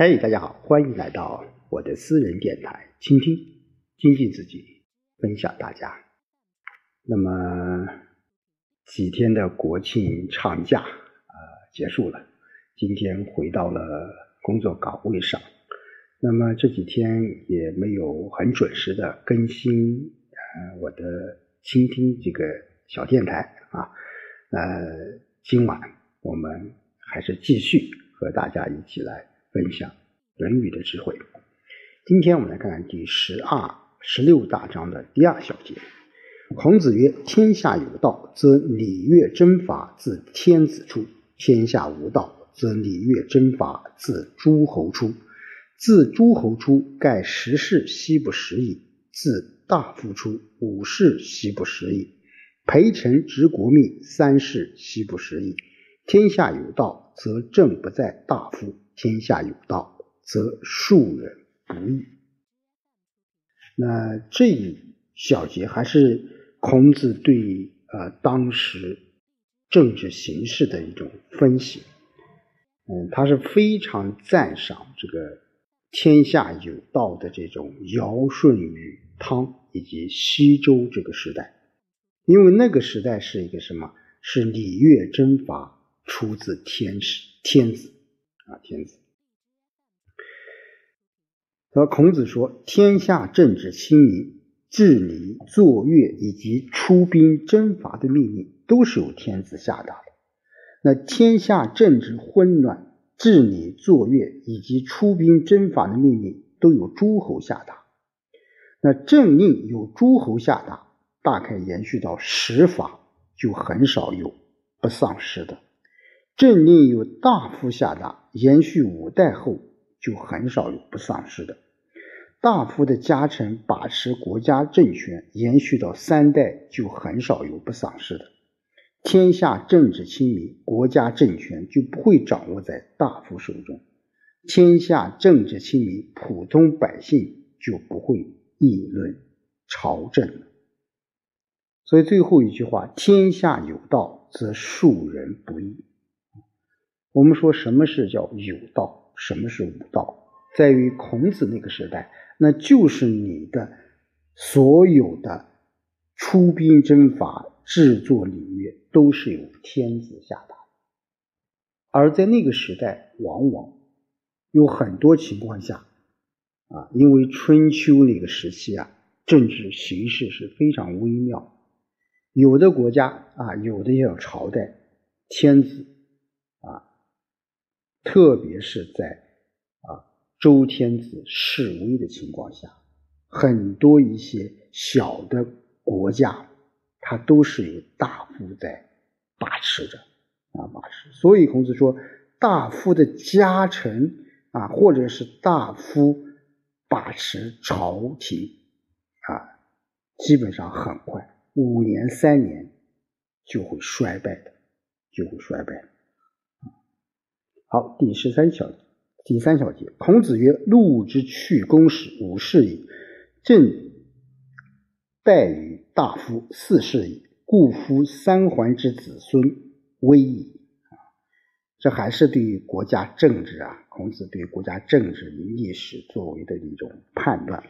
嘿，大家好，欢迎来到我的私人电台，倾听、精进自己，分享大家。那么几天的国庆长假啊结束了，今天回到了工作岗位上。那么这几天也没有很准时的更新呃我的倾听这个小电台啊。呃，今晚我们还是继续和大家一起来。分享《论语》的智慧。今天我们来看看第十二、十六大章的第二小节。孔子曰：“天下有道，则礼乐征伐自天子出；天下无道，则礼乐征伐自诸侯出。自诸侯出，盖十世奚不食矣；自大夫出，五世奚不食矣；陪臣执国命，三世奚不食矣。天下有道，则政不在大夫。”天下有道，则庶人不易。那这一小节还是孔子对呃当时政治形势的一种分析。嗯，他是非常赞赏这个天下有道的这种尧舜禹汤以及西周这个时代，因为那个时代是一个什么？是礼乐征伐出自天时天子。啊，天子。和孔子说：“天下政治清明，治理、作乐以及出兵征伐的命令，都是由天子下达的。那天下政治混乱，治理、作乐以及出兵征伐的命令，都有诸侯下达。那政令有诸侯下达，大概延续到十法，就很少有不丧失的。”政令由大夫下达，延续五代后就很少有不丧失的。大夫的家臣把持国家政权，延续到三代就很少有不丧失的。天下政治清明，国家政权就不会掌握在大夫手中。天下政治清明，普通百姓就不会议论朝政。所以最后一句话：天下有道，则庶人不易。我们说什么是叫有道，什么是无道，在于孔子那个时代，那就是你的所有的出兵征伐、制作礼乐都是由天子下达。而在那个时代，往往有很多情况下，啊，因为春秋那个时期啊，政治形势是非常微妙，有的国家啊，有的要朝代，天子。特别是在啊周天子示威的情况下，很多一些小的国家，它都是由大夫在把持着啊把持。所以孔子说，大夫的家臣啊，或者是大夫把持朝廷啊，基本上很快五年三年就会衰败的，就会衰败。好，第十三小第三小节，孔子曰：“禄之去公使，五世矣；朕待于大夫，四世矣。故夫三桓之子孙，危矣。”啊，这还是对于国家政治啊，孔子对国家政治与历史作为的一种判断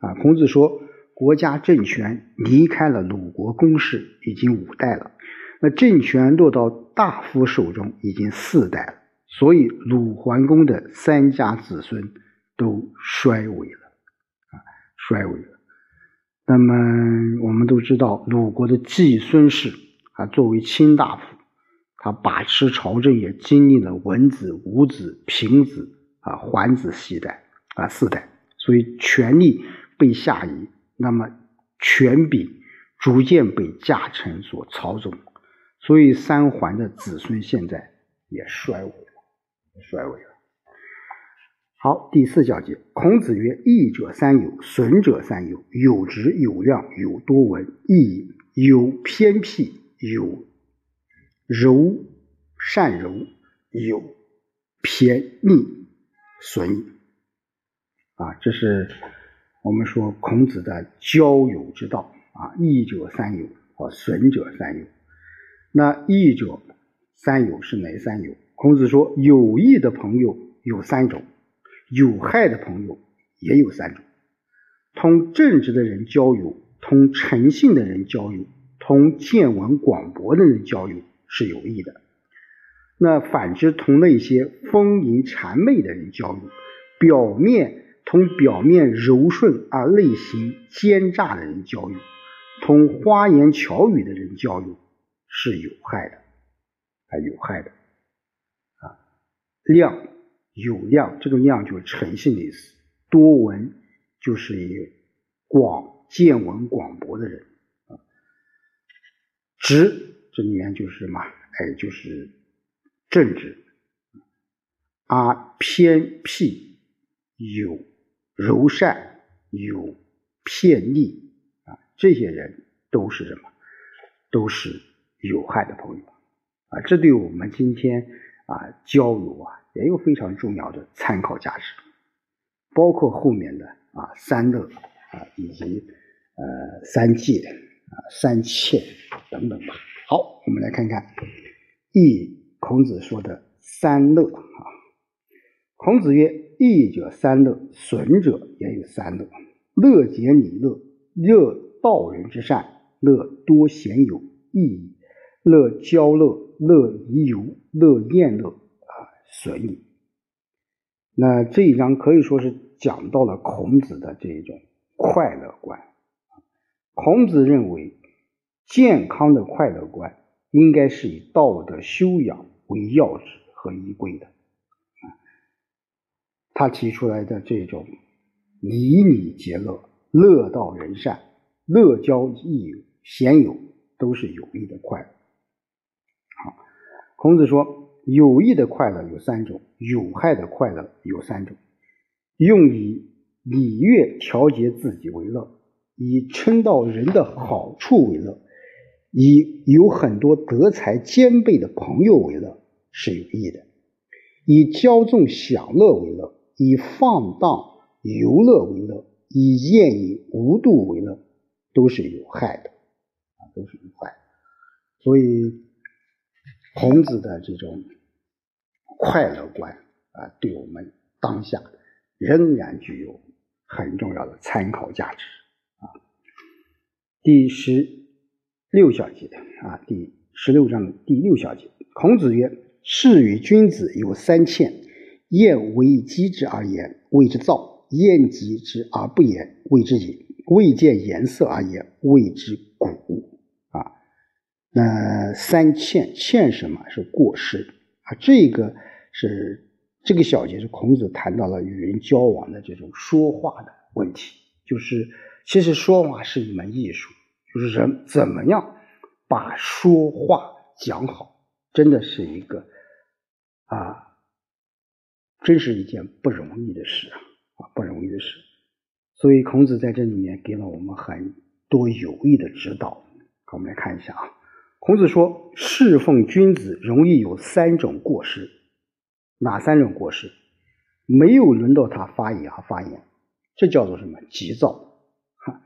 啊。孔子说，国家政权离开了鲁国公室已经五代了，那政权落到大夫手中已经四代了。所以鲁桓公的三家子孙都衰微了，啊，衰微了。那么我们都知道，鲁国的季孙氏啊，作为卿大夫，他把持朝政也经历了文子、武子、平子啊、桓子四代啊四代，所以权力被下移，那么权柄逐渐被家臣所操纵，所以三桓的子孙现在也衰微了。衰微了。好，第四小节，孔子曰：“益者三有，损者三有。有直有量，有多闻，益有偏僻，有柔善柔，有偏逆损啊，这是我们说孔子的交友之道啊。益者三有，和损者三有。那益者三有是哪三有？孔子说：“有益的朋友有三种，有害的朋友也有三种：同正直的人交友，同诚信的人交友，同见闻广博的人交友是有益的。那反之，同那些丰盈谄媚的人交友，表面同表面柔顺而内心奸诈的人交友，同花言巧语的人交友是有害的，啊，有害的。量有量，这个量就是诚信的意思。多闻就是以广见闻广博的人啊。直这里面就是什么？哎，就是。正直，而偏僻有柔善有骗逆啊，这些人都是什么？都是有害的朋友啊！这对我们今天啊交友啊也有非常重要的参考价值，包括后面的啊三乐啊以及呃三戒啊三切等等吧。好，我们来看看一。孔子说的三乐啊，孔子曰：“益者三乐，损者也有三乐。乐解礼乐，乐道人之善，乐多贤友，益；乐交乐，乐遗游，乐宴乐啊，损矣。”那这一章可以说是讲到了孔子的这一种快乐观。孔子认为，健康的快乐观应该是以道德修养。为要旨和依归的，他提出来的这种以礼节乐、乐道人善、乐交益友、贤友，都是有益的快乐。孔子说，有益的快乐有三种，有害的快乐有三种。用以礼乐调节自己为乐，以称道人的好处为乐。以有很多德才兼备的朋友为乐是有益的；以骄纵享乐为乐，以放荡游乐为乐，以宴饮无度为乐，都是有害的啊，都是有害。所以，孔子的这种快乐观啊，对我们当下仍然具有很重要的参考价值啊。第十。六小节啊，第十六章第六小节，孔子曰：“士与君子有三欠：厌为己之而言，谓之躁；厌己之而不言，谓之隐；未见颜色而言，谓之古。”那三欠欠什么是过失啊？这个是这个小节是孔子谈到了与人交往的这种说话的问题，就是其实说话是一门艺术。就是人怎么样把说话讲好，真的是一个啊，真是一件不容易的事啊，啊不容易的事。所以孔子在这里面给了我们很多有益的指导。我们来看一下啊，孔子说，侍奉君子容易有三种过失，哪三种过失？没有轮到他发言和发言，这叫做什么？急躁，哈，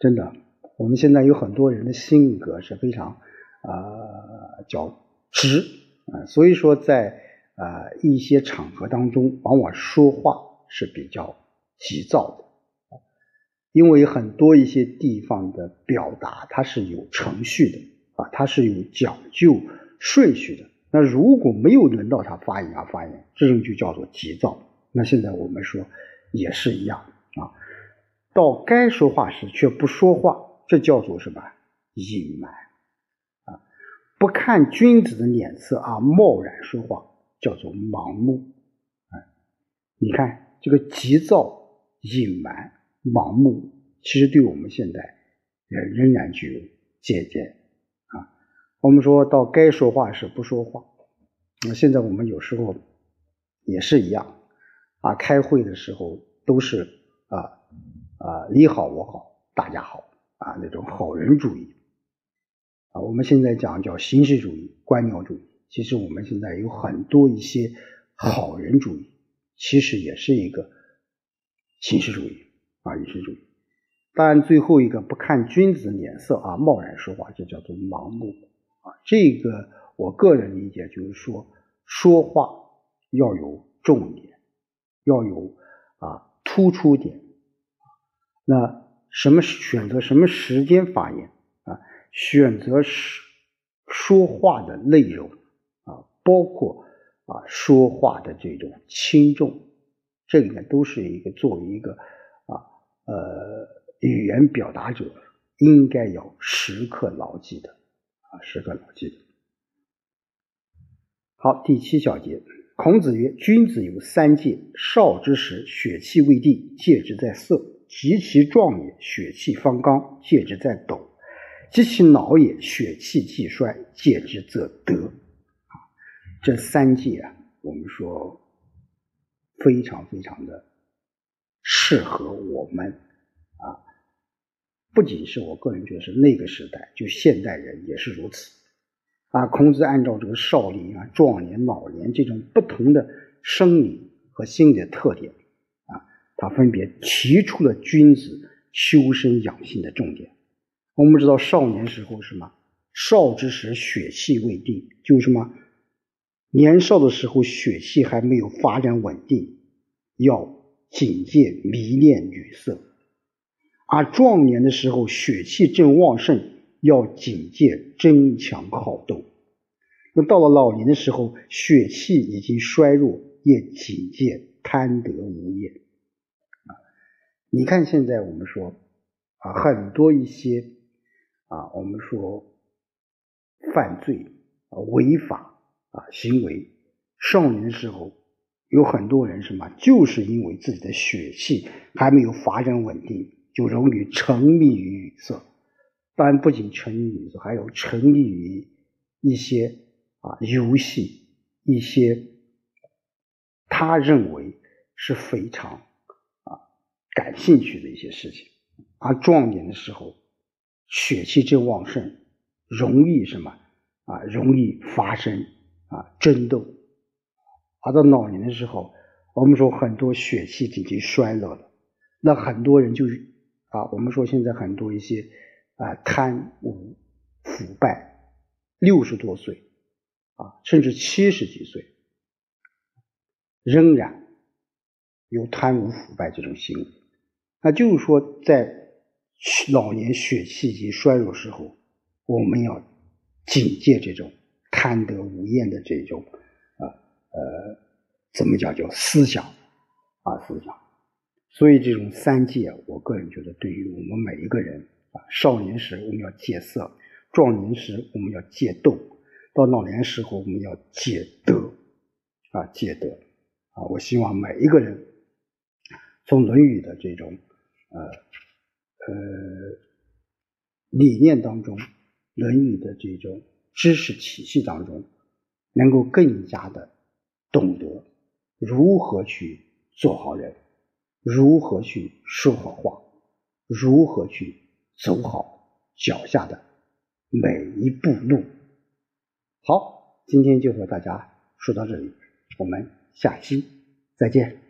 真的。我们现在有很多人的性格是非常呃较直啊，所以说在呃一些场合当中，往往说话是比较急躁的，因为很多一些地方的表达它是有程序的，它是有讲究顺序的。那如果没有轮到他发言啊发言，这种就叫做急躁。那现在我们说也是一样啊，到该说话时却不说话。这叫做什么？隐瞒啊！不看君子的脸色而贸然说话，叫做盲目啊！你看这个急躁、隐瞒、盲目，其实对我们现在也仍然具有借鉴！我们说到该说话时不说话，那现在我们有时候也是一样啊！开会的时候都是啊啊你好我好大家好。啊，那种好人主义啊，我们现在讲叫形式主义、官僚主义。其实我们现在有很多一些好人主义，其实也是一个形式主义啊，形式主义。当然，最后一个不看君子脸色啊，贸然说话，这叫做盲目啊。这个我个人理解就是说，说话要有重点，要有啊突出点。那什么选择什么时间发言啊？选择说说话的内容啊，包括啊说话的这种轻重，这里面都是一个作为一个啊呃语言表达者应该要时刻牢记的啊时刻牢记。好，第七小节，孔子曰：“君子有三戒，少之时，血气未定，戒之在色；及其壮也，血气方刚，戒之在斗；及其老也，血气既衰，戒之则得。”，这三戒啊，我们说非常非常的适合我们啊，不仅是我个人觉得是那个时代，就现代人也是如此。啊，孔子按照这个少年啊、壮年、老年这种不同的生理和心理的特点啊，他分别提出了君子修身养性的重点。我们知道，少年时候什么？少之时，血气未定，就什么？年少的时候，血气还没有发展稳定，要警戒迷恋女色；而壮年的时候，血气正旺盛。要警戒争强好斗，那到了老年的时候，血气已经衰弱，也警戒贪得无厌。啊，你看现在我们说啊，很多一些啊，我们说犯罪啊、违法啊行为，少年的时候有很多人什么，就是因为自己的血气还没有发展稳定，就容易沉迷于女色。当然，不仅沉迷于色还有沉迷于一些啊游戏，一些他认为是非常啊感兴趣的一些事情。而壮年的时候，血气正旺盛，容易什么啊？容易发生啊争斗。而到老年的时候，我们说很多血气已经衰弱了，那很多人就啊，我们说现在很多一些。啊，贪污腐败，六十多岁啊，甚至七十几岁，仍然有贪污腐败这种行为。那就是说，在老年血气已经衰弱时候，我们要警戒这种贪得无厌的这种啊呃，怎么讲叫思想啊思想。所以这种三戒，我个人觉得，对于我们每一个人啊。少年时我们要戒色，壮年时我们要戒斗，到老年时候我们要戒德，啊，戒德，啊，我希望每一个人从《论语》的这种呃呃理念当中，《论语》的这种知识体系当中，能够更加的懂得如何去做好人，如何去说好话，如何去。走好脚下的每一步路。好，今天就和大家说到这里，我们下期再见。